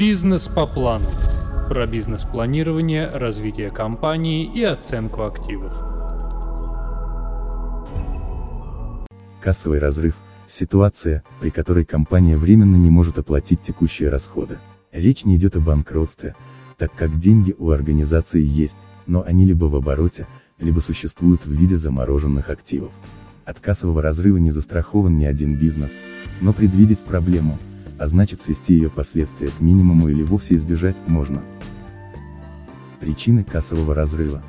Бизнес по плану. Про бизнес-планирование, развитие компании и оценку активов. Кассовый разрыв – ситуация, при которой компания временно не может оплатить текущие расходы. Речь не идет о банкротстве, так как деньги у организации есть, но они либо в обороте, либо существуют в виде замороженных активов. От кассового разрыва не застрахован ни один бизнес, но предвидеть проблему, а значит свести ее последствия к минимуму или вовсе избежать, можно. Причины кассового разрыва.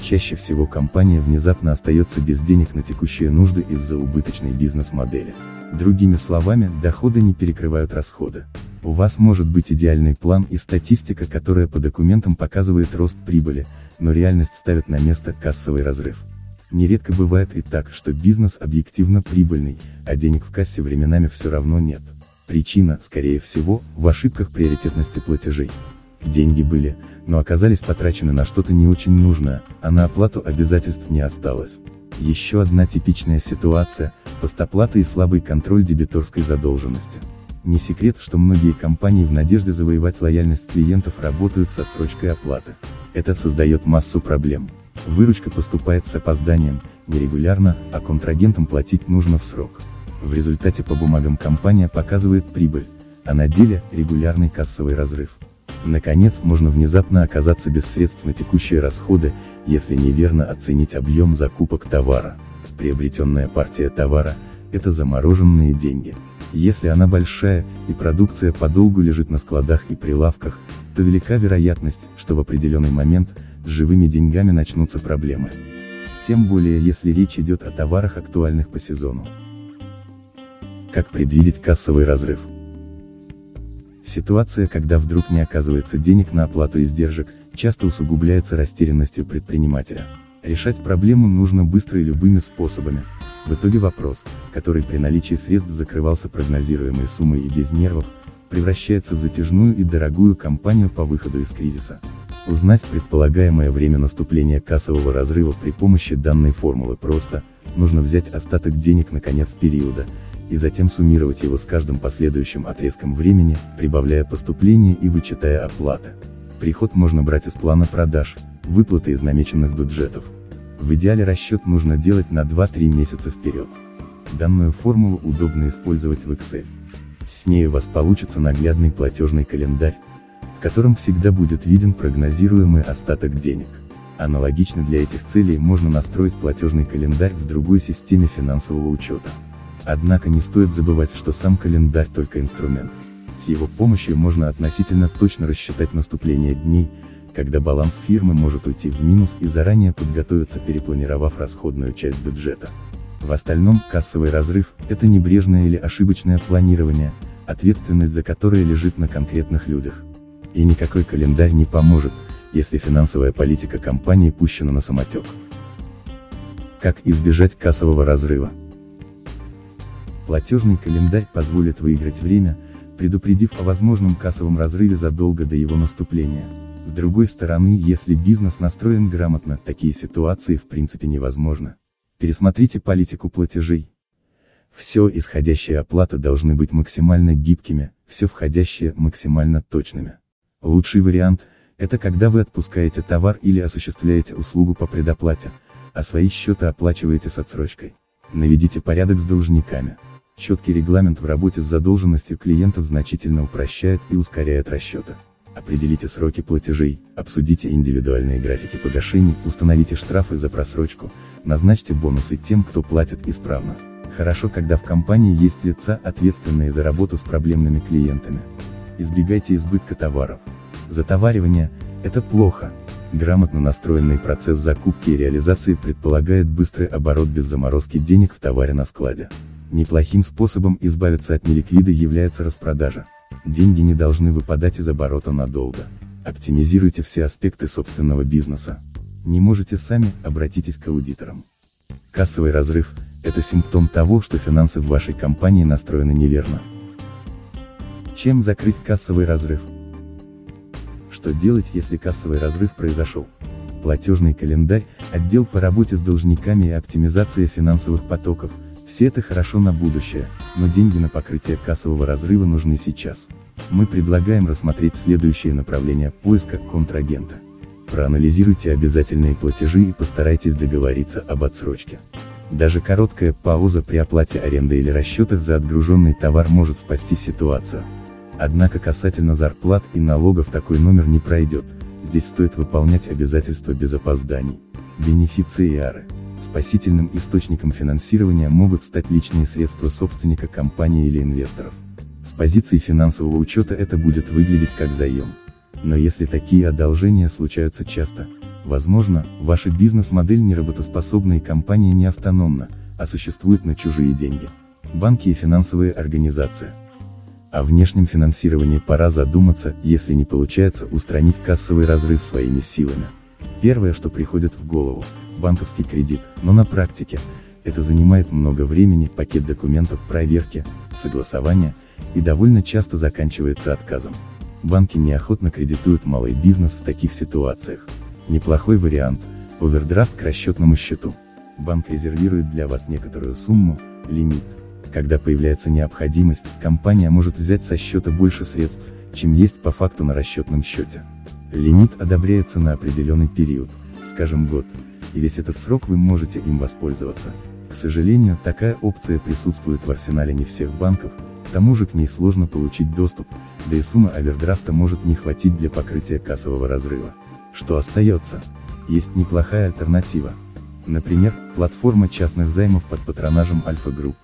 Чаще всего компания внезапно остается без денег на текущие нужды из-за убыточной бизнес-модели. Другими словами, доходы не перекрывают расходы. У вас может быть идеальный план и статистика, которая по документам показывает рост прибыли, но реальность ставит на место кассовый разрыв. Нередко бывает и так, что бизнес объективно прибыльный, а денег в кассе временами все равно нет. Причина, скорее всего, в ошибках приоритетности платежей. Деньги были, но оказались потрачены на что-то не очень нужное, а на оплату обязательств не осталось. Еще одна типичная ситуация – постоплата и слабый контроль дебиторской задолженности. Не секрет, что многие компании в надежде завоевать лояльность клиентов работают с отсрочкой оплаты. Это создает массу проблем. Выручка поступает с опозданием, нерегулярно, а контрагентам платить нужно в срок. В результате по бумагам компания показывает прибыль, а на деле – регулярный кассовый разрыв. Наконец, можно внезапно оказаться без средств на текущие расходы, если неверно оценить объем закупок товара. Приобретенная партия товара – это замороженные деньги. Если она большая, и продукция подолгу лежит на складах и прилавках, то велика вероятность, что в определенный момент, с живыми деньгами начнутся проблемы. Тем более если речь идет о товарах актуальных по сезону. Как предвидеть кассовый разрыв? Ситуация, когда вдруг не оказывается денег на оплату издержек, часто усугубляется растерянностью предпринимателя. Решать проблему нужно быстро и любыми способами. В итоге вопрос, который при наличии средств закрывался прогнозируемой суммой и без нервов, превращается в затяжную и дорогую кампанию по выходу из кризиса. Узнать предполагаемое время наступления кассового разрыва при помощи данной формулы просто, нужно взять остаток денег на конец периода, и затем суммировать его с каждым последующим отрезком времени, прибавляя поступления и вычитая оплаты. Приход можно брать из плана продаж, выплаты из намеченных бюджетов. В идеале расчет нужно делать на 2-3 месяца вперед. Данную формулу удобно использовать в Excel. С ней у вас получится наглядный платежный календарь, котором всегда будет виден прогнозируемый остаток денег. Аналогично для этих целей можно настроить платежный календарь в другой системе финансового учета. Однако не стоит забывать, что сам календарь только инструмент. С его помощью можно относительно точно рассчитать наступление дней, когда баланс фирмы может уйти в минус и заранее подготовиться перепланировав расходную часть бюджета. В остальном, кассовый разрыв – это небрежное или ошибочное планирование, ответственность за которое лежит на конкретных людях. И никакой календарь не поможет, если финансовая политика компании пущена на самотек. Как избежать кассового разрыва? Платежный календарь позволит выиграть время, предупредив о возможном кассовом разрыве задолго до его наступления. С другой стороны, если бизнес настроен грамотно, такие ситуации в принципе невозможны. Пересмотрите политику платежей. Все исходящие оплаты должны быть максимально гибкими, все входящие максимально точными. Лучший вариант – это когда вы отпускаете товар или осуществляете услугу по предоплате, а свои счеты оплачиваете с отсрочкой. Наведите порядок с должниками. Четкий регламент в работе с задолженностью клиентов значительно упрощает и ускоряет расчеты. Определите сроки платежей, обсудите индивидуальные графики погашений, установите штрафы за просрочку, назначьте бонусы тем, кто платит исправно. Хорошо, когда в компании есть лица, ответственные за работу с проблемными клиентами. Избегайте избытка товаров. Затоваривание – это плохо. Грамотно настроенный процесс закупки и реализации предполагает быстрый оборот без заморозки денег в товаре на складе. Неплохим способом избавиться от неликвида является распродажа. Деньги не должны выпадать из оборота надолго. Оптимизируйте все аспекты собственного бизнеса. Не можете сами, обратитесь к аудиторам. Кассовый разрыв – это симптом того, что финансы в вашей компании настроены неверно. Чем закрыть кассовый разрыв? Что делать, если кассовый разрыв произошел? Платежный календарь, отдел по работе с должниками и оптимизация финансовых потоков – все это хорошо на будущее, но деньги на покрытие кассового разрыва нужны сейчас. Мы предлагаем рассмотреть следующие направления поиска контрагента. Проанализируйте обязательные платежи и постарайтесь договориться об отсрочке. Даже короткая пауза при оплате аренды или расчетах за отгруженный товар может спасти ситуацию. Однако касательно зарплат и налогов такой номер не пройдет, здесь стоит выполнять обязательства без опозданий. Бенефициары. Спасительным источником финансирования могут стать личные средства собственника компании или инвесторов. С позиции финансового учета это будет выглядеть как заем. Но если такие одолжения случаются часто, возможно, ваша бизнес-модель не работоспособна и компания не автономна, а существует на чужие деньги. Банки и финансовые организации. О внешнем финансировании пора задуматься, если не получается устранить кассовый разрыв своими силами. Первое, что приходит в голову, банковский кредит, но на практике, это занимает много времени, пакет документов, проверки, согласования, и довольно часто заканчивается отказом. Банки неохотно кредитуют малый бизнес в таких ситуациях. Неплохой вариант – овердрафт к расчетному счету. Банк резервирует для вас некоторую сумму, лимит. Когда появляется необходимость, компания может взять со счета больше средств, чем есть по факту на расчетном счете. Лимит одобряется на определенный период, скажем год, и весь этот срок вы можете им воспользоваться. К сожалению, такая опция присутствует в арсенале не всех банков, к тому же к ней сложно получить доступ, да и сумма овердрафта может не хватить для покрытия кассового разрыва. Что остается? Есть неплохая альтернатива. Например, платформа частных займов под патронажем Альфа Групп.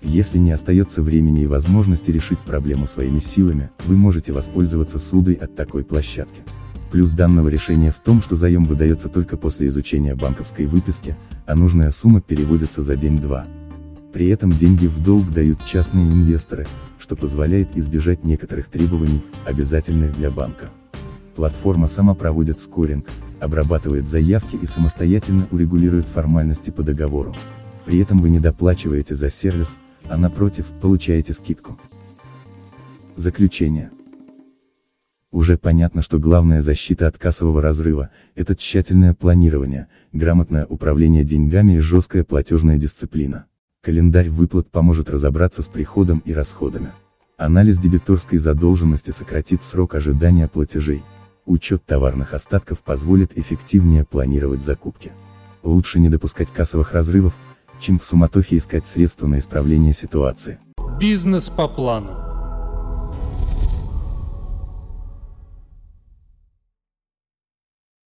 Если не остается времени и возможности решить проблему своими силами, вы можете воспользоваться ссудой от такой площадки. Плюс данного решения в том, что заем выдается только после изучения банковской выписки, а нужная сумма переводится за день-два. При этом деньги в долг дают частные инвесторы, что позволяет избежать некоторых требований, обязательных для банка. Платформа сама проводит скоринг, обрабатывает заявки и самостоятельно урегулирует формальности по договору. При этом вы не доплачиваете за сервис, а напротив, получаете скидку. Заключение. Уже понятно, что главная защита от кассового разрыва – это тщательное планирование, грамотное управление деньгами и жесткая платежная дисциплина. Календарь выплат поможет разобраться с приходом и расходами. Анализ дебиторской задолженности сократит срок ожидания платежей. Учет товарных остатков позволит эффективнее планировать закупки. Лучше не допускать кассовых разрывов, чем в суматохе искать средства на исправление ситуации. Бизнес по плану.